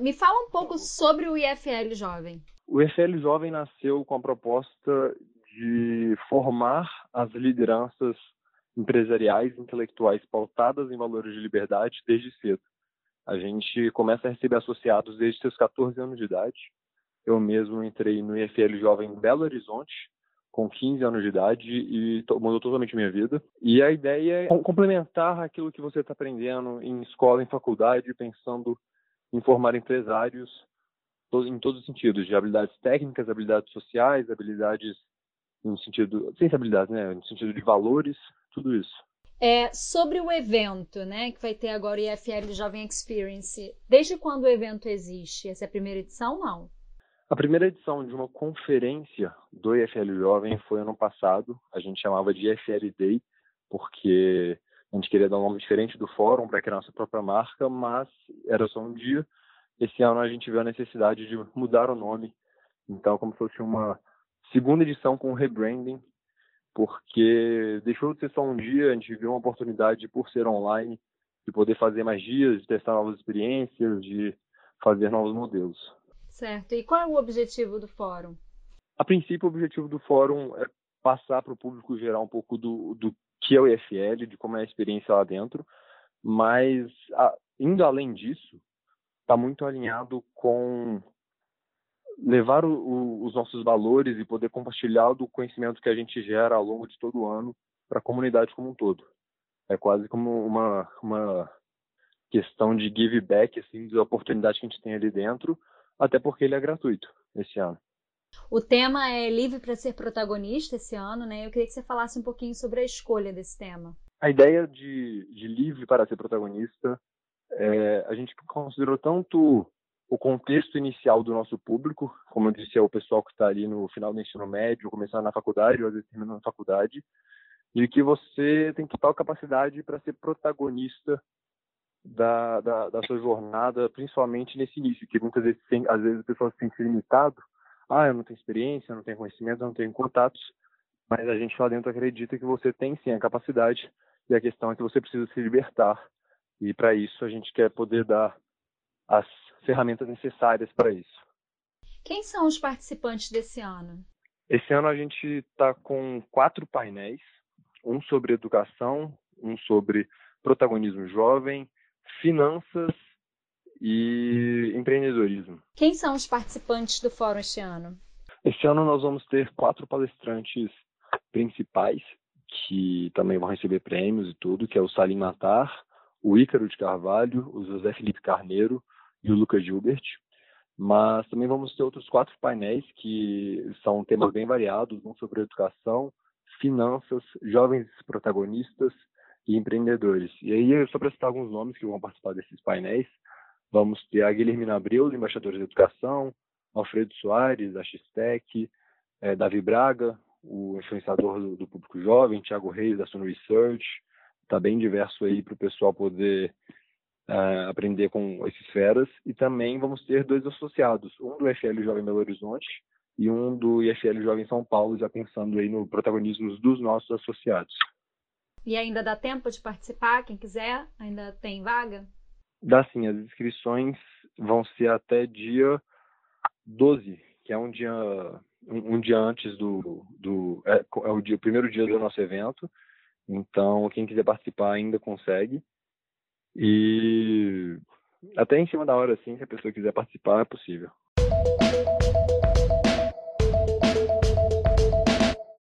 me fala um pouco sobre o IFL Jovem. O IFL Jovem nasceu com a proposta de formar as lideranças empresariais, intelectuais pautadas em valores de liberdade desde cedo. A gente começa a receber associados desde seus 14 anos de idade. Eu mesmo entrei no IFL Jovem em Belo Horizonte, com 15 anos de idade e mudou totalmente minha vida. E a ideia é complementar aquilo que você está aprendendo em escola, em faculdade, pensando em formar empresários em todos os sentidos, de habilidades técnicas, habilidades sociais, habilidades no sentido, sem habilidades, né, no sentido de valores, tudo isso. É, sobre o evento, né, que vai ter agora o IFL Jovem Experience, desde quando o evento existe? Essa é a primeira edição, não? A primeira edição de uma conferência do IFL Jovem foi ano passado. A gente chamava de IFL Day, porque a gente queria dar um nome diferente do fórum para criar nossa própria marca, mas era só um dia. Esse ano a gente viu a necessidade de mudar o nome. Então, como se fosse uma segunda edição com rebranding, porque deixou de ser só um dia, a gente viu uma oportunidade por ser online, de poder fazer mais dias, de testar novas experiências, de fazer novos modelos. Certo. E qual é o objetivo do fórum? A princípio, o objetivo do fórum é passar para o público geral um pouco do, do que é o IFL, de como é a experiência lá dentro, mas a, indo além disso, está muito alinhado com levar o, o, os nossos valores e poder compartilhar do conhecimento que a gente gera ao longo de todo o ano para a comunidade como um todo. É quase como uma, uma questão de give back, assim, da oportunidade que a gente tem ali dentro, até porque ele é gratuito esse ano. O tema é livre para ser protagonista esse ano, né? Eu queria que você falasse um pouquinho sobre a escolha desse tema. A ideia de, de livre para ser protagonista, é, a gente considerou tanto o contexto inicial do nosso público, como eu disse, é o pessoal que está ali no final do ensino médio, começando na faculdade, ou às vezes terminando na faculdade, de que você tem a capacidade para ser protagonista da, da, da, sua jornada, principalmente nesse início, que muitas vezes, tem, às vezes, a pessoa se sente limitado. Ah, eu não tenho experiência, eu não tenho conhecimento, eu não tenho contatos. Mas a gente lá dentro acredita que você tem sim a capacidade e a questão é que você precisa se libertar. E para isso a gente quer poder dar as ferramentas necessárias para isso. Quem são os participantes desse ano? Esse ano a gente está com quatro painéis, um sobre educação, um sobre protagonismo jovem, finanças e empreendedorismo. Quem são os participantes do fórum este ano? Este ano nós vamos ter quatro palestrantes principais que também vão receber prêmios e tudo, que é o Salim Matar, o Ícaro de Carvalho, o José Felipe Carneiro e o Lucas Gilbert. Mas também vamos ter outros quatro painéis que são temas bem variados, um sobre educação, finanças, jovens protagonistas e empreendedores. E aí, só para citar alguns nomes que vão participar desses painéis, vamos ter a Guilhermina Abreu, embaixadora de educação, Alfredo Soares, da Xtec, é, Davi Braga, o influenciador do, do, público jovem, Thiago Reis, da Sun Research, está bem diverso aí para o pessoal poder uh, aprender com esses feras. E também vamos ter dois associados, um do IFL Jovem Belo Horizonte e um do IFL Jovem São Paulo, já pensando aí no protagonismo dos nossos associados. E ainda dá tempo de participar, quem quiser? Ainda tem vaga? Dá sim, as inscrições vão ser até dia 12, que é um dia, um, um dia antes do. do é, é o, dia, o primeiro dia do nosso evento. Então, quem quiser participar ainda consegue. E até em cima da hora, assim, se a pessoa quiser participar, é possível.